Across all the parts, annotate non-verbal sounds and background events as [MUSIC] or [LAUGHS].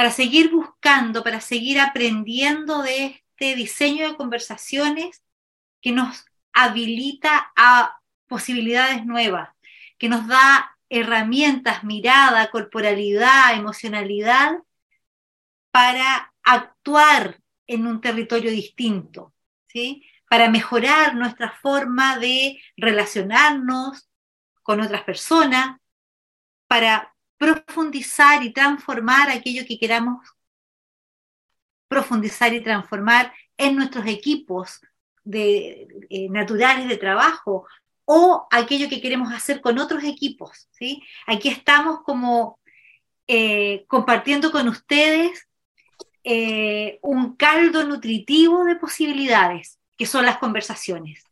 para seguir buscando, para seguir aprendiendo de este diseño de conversaciones que nos habilita a posibilidades nuevas, que nos da herramientas, mirada, corporalidad, emocionalidad para actuar en un territorio distinto, ¿sí? para mejorar nuestra forma de relacionarnos con otras personas, para profundizar y transformar aquello que queramos profundizar y transformar en nuestros equipos de, eh, naturales de trabajo o aquello que queremos hacer con otros equipos. ¿sí? Aquí estamos como eh, compartiendo con ustedes eh, un caldo nutritivo de posibilidades, que son las conversaciones.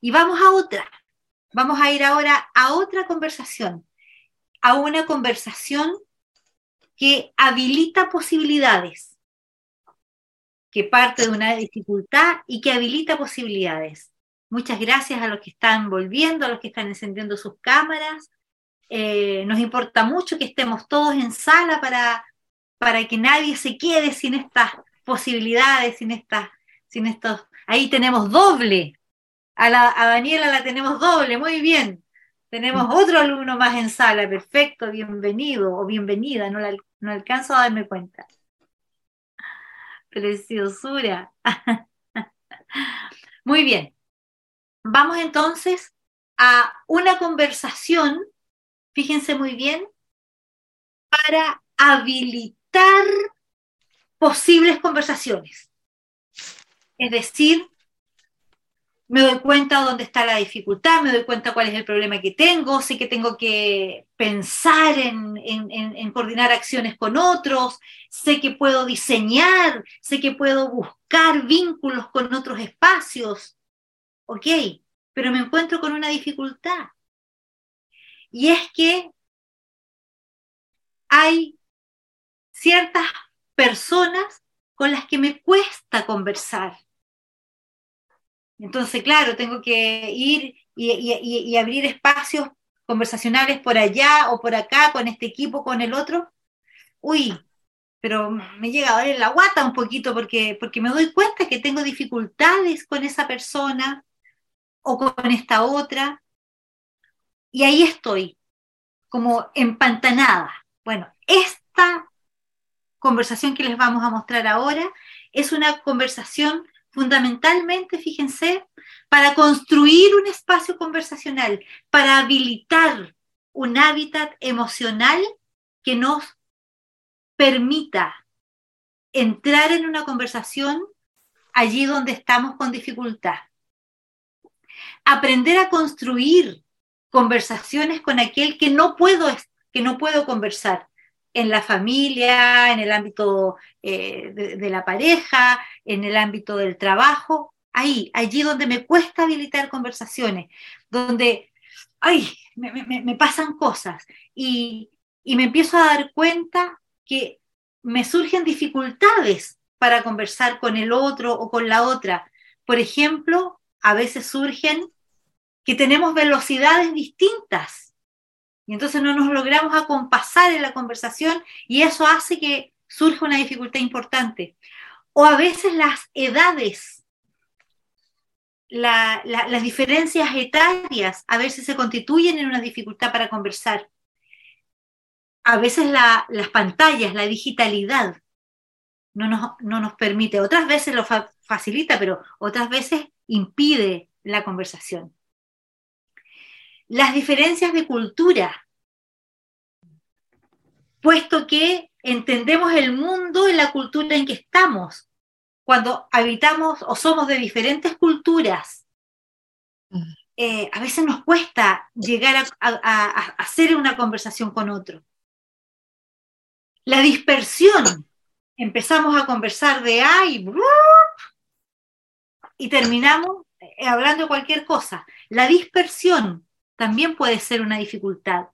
Y vamos a otra. Vamos a ir ahora a otra conversación, a una conversación que habilita posibilidades, que parte de una dificultad y que habilita posibilidades. Muchas gracias a los que están volviendo, a los que están encendiendo sus cámaras. Eh, nos importa mucho que estemos todos en sala para, para que nadie se quede sin estas posibilidades, sin estas, sin estos. Ahí tenemos doble. A, a Daniela la tenemos doble, muy bien. Tenemos otro alumno más en sala, perfecto, bienvenido o bienvenida, no, no alcanzo a darme cuenta. Preciosura. [LAUGHS] Muy bien. Vamos entonces a una conversación, fíjense muy bien, para habilitar posibles conversaciones. Es decir, me doy cuenta dónde está la dificultad, me doy cuenta cuál es el problema que tengo, sé que tengo que pensar en, coordinar acciones con otros, sé que puedo diseñar, sé que puedo buscar vínculos con otros espacios, ¿ok? Pero me encuentro con una dificultad. Y es que hay ciertas personas con las que me cuesta conversar entonces, claro, tengo que ir y, abrir espacios conversacionales por allá o por acá, con este equipo, con el otro. Uy, pero me llega a doler la guata un poquito porque, porque me doy cuenta que tengo dificultades con esa persona o con esta otra. Y ahí estoy, como empantanada. Bueno, esta conversación que les vamos a mostrar ahora es una conversación fundamentalmente, fíjense, para construir un espacio conversacional, para habilitar un hábitat emocional que nos permita entrar en una conversación allí donde estamos con dificultad. Aprender a construir conversaciones con aquel que no puedo, que no puedo conversar en la familia, en el ámbito eh, de, la pareja, en el ámbito del trabajo, ahí, allí donde me cuesta habilitar conversaciones, donde, ay, me, pasan cosas y, y me empiezo a dar cuenta que me surgen dificultades para conversar con el otro o con la otra. Por ejemplo, a veces surgen que tenemos velocidades distintas y entonces no nos logramos acompasar en la conversación y eso hace que surja una dificultad importante. O a veces las edades, las diferencias etarias, a veces se constituyen en una dificultad para conversar. A veces las pantallas, la digitalidad, no nos, no nos, permite. Otras veces lo facilita, pero otras veces impide la conversación las diferencias de cultura, puesto que entendemos el mundo en la cultura en que estamos, cuando habitamos o somos de diferentes culturas. Eh, a veces nos cuesta llegar a, hacer una conversación con otro. La dispersión. Empezamos a conversar de ay y terminamos eh, hablando de cualquier cosa. La dispersión también puede ser una dificultad.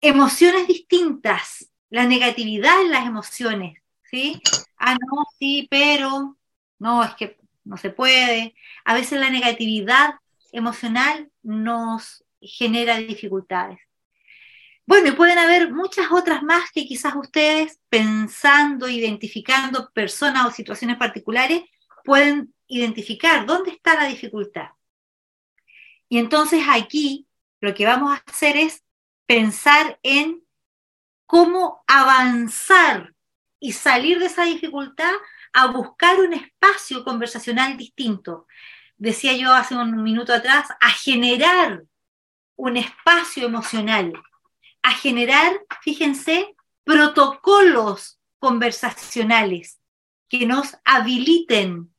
Emociones distintas, la negatividad en las emociones, ¿sí? Ah, no, sí, pero, no, es que no se puede. A veces la negatividad emocional nos genera dificultades. Bueno, y pueden haber muchas otras más que quizás ustedes, pensando, identificando personas o situaciones particulares, pueden identificar dónde está la dificultad. Y entonces aquí lo que vamos a hacer es pensar en cómo avanzar y salir de esa dificultad a buscar un espacio conversacional distinto. Decía yo hace un minuto atrás, a generar un espacio emocional, a generar, fíjense, protocolos conversacionales que nos habiliten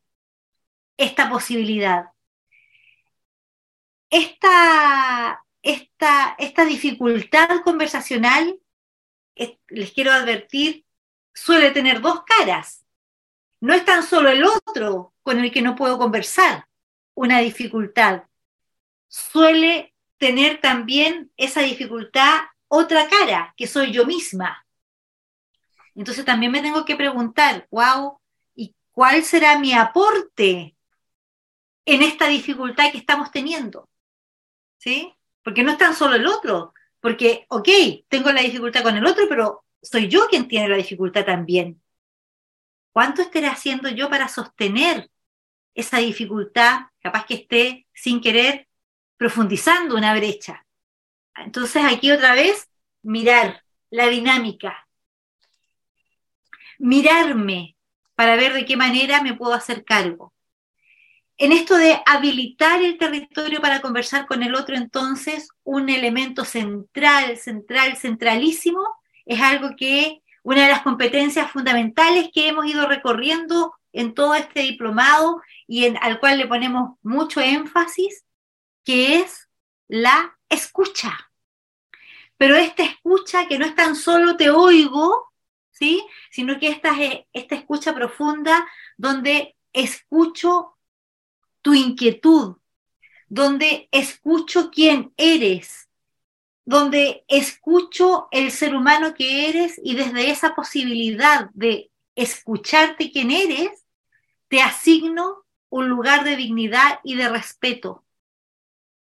esta posibilidad. Esta, esta, esta dificultad conversacional, les quiero advertir, suele tener dos caras. No es tan solo el otro con el que no puedo conversar una dificultad. Suele tener también esa dificultad otra cara, que soy yo misma. Entonces también me tengo que preguntar, wow, ¿y cuál será mi aporte en esta dificultad que estamos teniendo? ¿Sí? Porque no es tan solo el otro, porque, ok, tengo la dificultad con el otro, pero soy yo quien tiene la dificultad también. ¿Cuánto estaré haciendo yo para sostener esa dificultad, capaz que esté sin querer profundizando una brecha? Entonces aquí otra vez, mirar la dinámica, mirarme para ver de qué manera me puedo hacer cargo. En esto de habilitar el territorio para conversar con el otro, entonces, un elemento central, central, centralísimo, es algo que una de las competencias fundamentales que hemos ido recorriendo en todo este diplomado y en, al cual le ponemos mucho énfasis, que es la escucha. Pero esta escucha que no es tan solo te oigo, ¿sí? sino que esta, esta escucha profunda donde escucho tu inquietud, donde escucho quién eres, donde escucho el ser humano que eres y desde esa posibilidad de escucharte quién eres, te asigno un lugar de dignidad y de respeto.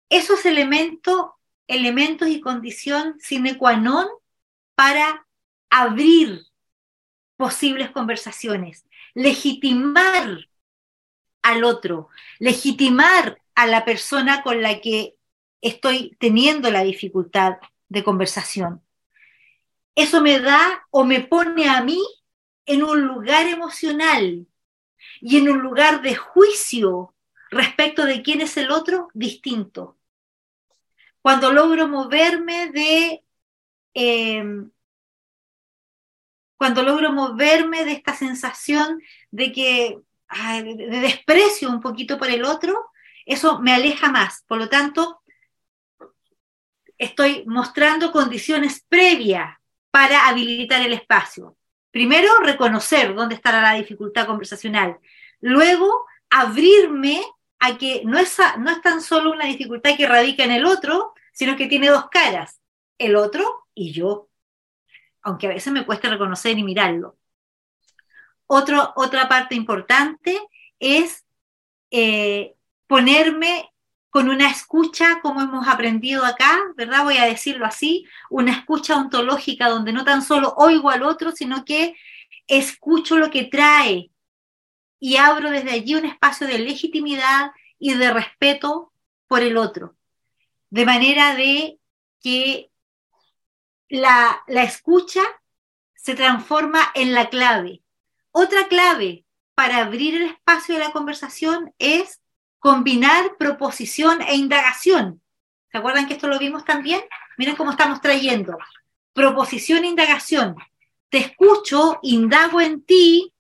Esos elementos, elementos y condición sine qua non para abrir posibles conversaciones, legitimar al otro, legitimar a la persona con la que estoy teniendo la dificultad de conversación. Eso me da o me pone a mí en un lugar emocional y en un lugar de juicio respecto de quién es el otro distinto. Cuando logro moverme de... Em, cuando logro moverme de esta sensación de que de desprecio un poquito por el otro, eso me aleja más. Por lo tanto, estoy mostrando condiciones previas para habilitar el espacio. Primero, reconocer dónde estará la dificultad conversacional. Luego, abrirme a que no es, no es tan solo una dificultad que radica en el otro, sino que tiene dos caras, el otro y yo. Aunque a veces me cuesta reconocer y mirarlo. Otra parte importante es eh, ponerme con una escucha, como hemos aprendido acá, ¿verdad? Voy a decirlo así, una escucha ontológica donde no tan solo oigo al otro, sino que escucho lo que trae y abro desde allí un espacio de legitimidad y de respeto por el otro. De manera de que la, la escucha se transforma en la clave. Otra clave para abrir el espacio de la conversación es combinar proposición e indagación. ¿Se acuerdan que esto lo vimos también? Miren cómo estamos trayendo. Proposición e indagación. Te escucho, indago en ti,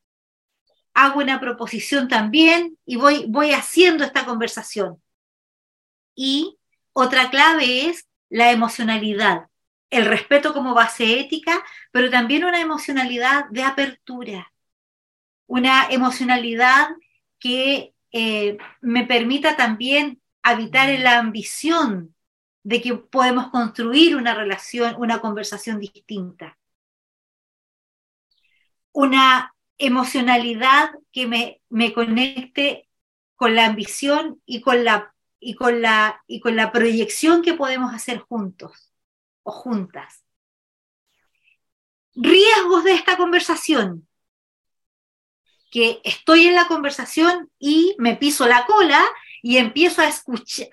hago una proposición también y voy, voy haciendo esta conversación. Y otra clave es la emocionalidad, el respeto como base ética, pero también una emocionalidad de apertura, una emocionalidad que eh, me permita también habitar en la ambición de que podemos construir una relación, una conversación distinta. Una emocionalidad que me, me conecte con la ambición y con la, y, con la, y con la proyección que podemos hacer juntos o juntas. Riesgos de esta conversación. Que estoy en la conversación y me piso la cola y empiezo a,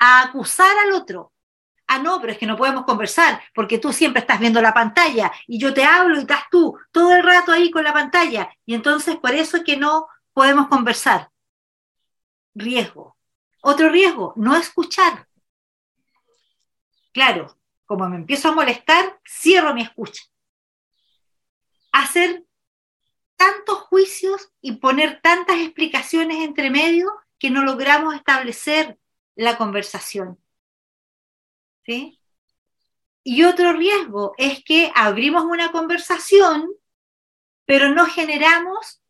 a acusar al otro. Ah, no, pero es que no podemos conversar porque tú siempre estás viendo la pantalla y yo te hablo y estás tú todo el rato ahí con la pantalla. Y entonces por eso es que no podemos conversar. Riesgo. Otro riesgo, no escuchar. Claro, como me empiezo a molestar, cierro mi escucha. Hacer tantos juicios y poner tantas explicaciones entre medio que no logramos establecer la conversación. ¿Sí? Y otro riesgo es que abrimos una conversación, pero no generamos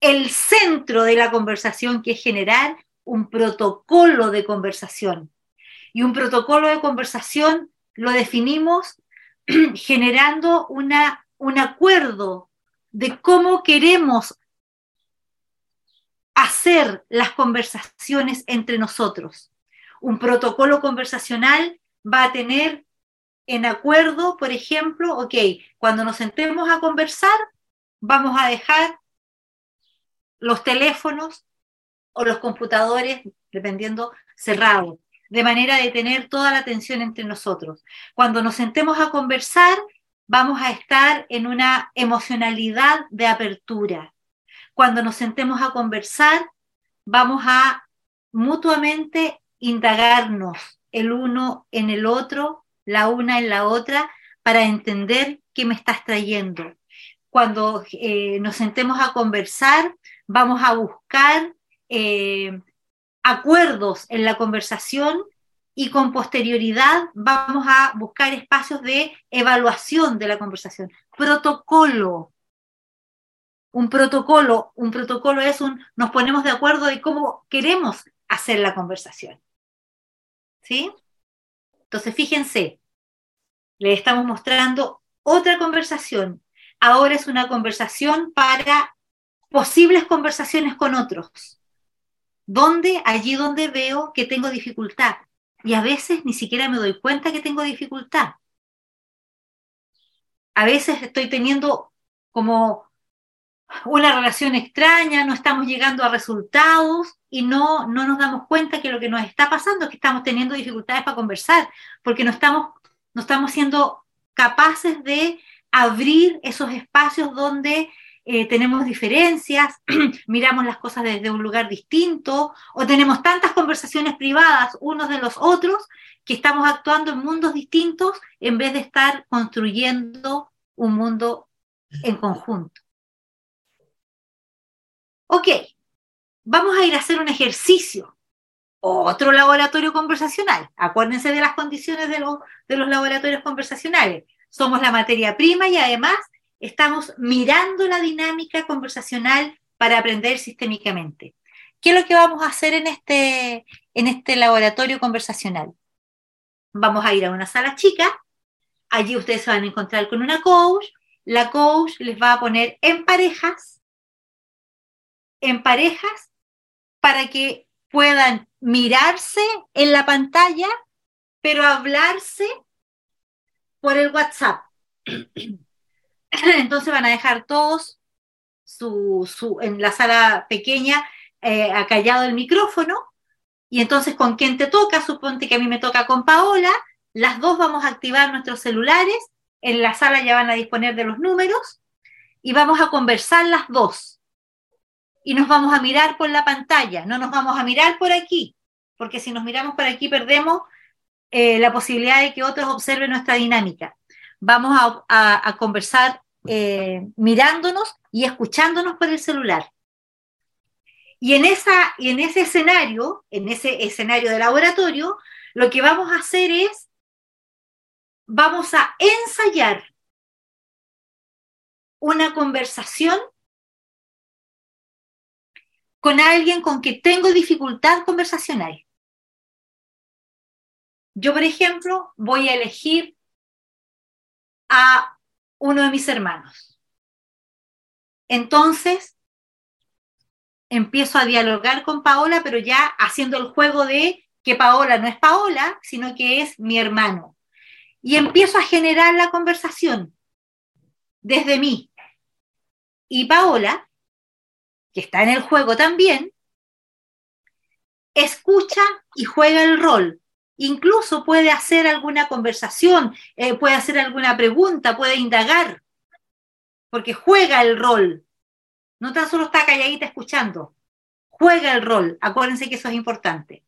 el centro de la conversación, que es generar un protocolo de conversación. Y un protocolo de conversación lo definimos [CLEARS THROAT] generando una, un acuerdo de cómo queremos hacer las conversaciones entre nosotros. Un protocolo conversacional va a tener en acuerdo, por ejemplo, ok, cuando nos sentemos a conversar, vamos a dejar los teléfonos o los computadores, dependiendo, cerrados, de manera de tener toda la atención entre nosotros. Cuando nos sentemos a conversar, vamos a estar en una emocionalidad de apertura. Cuando nos sentemos a conversar, vamos a mutuamente indagarnos el uno en el otro, la una en la otra, para entender qué me estás trayendo. Cuando eh, nos sentemos a conversar, vamos a buscar eh, acuerdos en la conversación y con posterioridad vamos a buscar espacios de evaluación de la conversación. Protocolo. Un protocolo, un protocolo es un, nos ponemos de acuerdo de cómo queremos hacer la conversación. ¿Sí? Entonces, fíjense, le estamos mostrando otra conversación. Ahora es una conversación para posibles conversaciones con otros. ¿Dónde? Allí donde veo que tengo dificultad y a veces ni siquiera me doy cuenta que tengo dificultad. A veces estoy teniendo como una relación extraña, no estamos llegando a resultados y no, no nos damos cuenta que lo que nos está pasando es que estamos teniendo dificultades para conversar, porque no estamos, no estamos siendo capaces de abrir esos espacios donde eh, tenemos diferencias, [CLEARS THROAT] miramos las cosas desde un lugar distinto, o tenemos tantas conversaciones privadas unos de los otros que estamos actuando en mundos distintos en vez de estar construyendo un mundo en conjunto. Ok, vamos a ir a hacer un ejercicio, otro laboratorio conversacional. Acuérdense de las condiciones de de los laboratorios conversacionales. Somos la materia prima y además estamos mirando la dinámica conversacional para aprender sistémicamente. ¿Qué es lo que vamos a hacer en este, en este laboratorio conversacional? Vamos a ir a una sala chica, allí ustedes se van a encontrar con una coach, la coach les va a poner en parejas, en parejas, para que puedan mirarse en la pantalla, pero hablarse por el WhatsApp. [CLEARS THROAT] [CLEARS THROAT] Entonces van a dejar todos su, en la sala pequeña eh, acallado el micrófono. Y entonces con quién te toca, suponte que a mí me toca con Paola, las dos vamos a activar nuestros celulares, en la sala ya van a disponer de los números. Y vamos a conversar las dos. Y nos vamos a mirar por la pantalla, no nos vamos a mirar por aquí, porque si nos miramos por aquí perdemos eh, la posibilidad de que otros observen nuestra dinámica vamos a, conversar eh, mirándonos y escuchándonos por el celular. Y en, esa, y en ese escenario, en ese escenario de laboratorio, lo que vamos a hacer es, vamos a ensayar una conversación con alguien con que tengo dificultad conversacional. Yo, por ejemplo, voy a elegir a uno de mis hermanos. Entonces, empiezo a dialogar con Paola, pero ya haciendo el juego de que Paola no es Paola, sino que es mi hermano. Y empiezo a generar la conversación. desde mí. Y Paola, que está en el juego también, escucha y juega el rol. Incluso puede hacer alguna conversación, eh, puede hacer alguna pregunta, puede indagar, porque juega el rol. No tan solo está calladita escuchando, juega el rol. Acuérdense que eso es importante.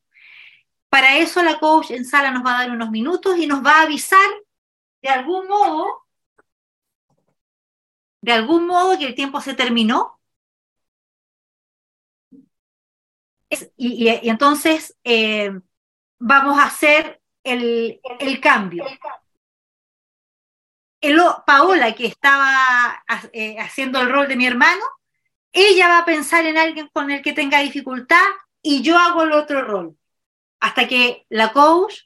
Para eso la coach en sala nos va a dar unos minutos y nos va a avisar de algún modo, de algún modo que el tiempo se terminó. y, entonces eh, vamos a hacer el, cambio. Paola, que estaba eh, haciendo el rol de mi hermano, ella va a pensar en alguien con el que tenga dificultad y yo hago el otro rol. Hasta que la coach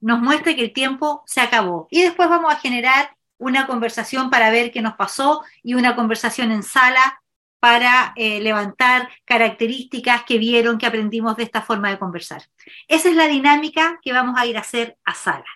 nos muestre que el tiempo se acabó. Y después vamos a generar una conversación para ver qué nos pasó y una conversación en sala para eh, levantar características que vieron que aprendimos de esta forma de conversar. Esa es la dinámica que vamos a ir a hacer a sala.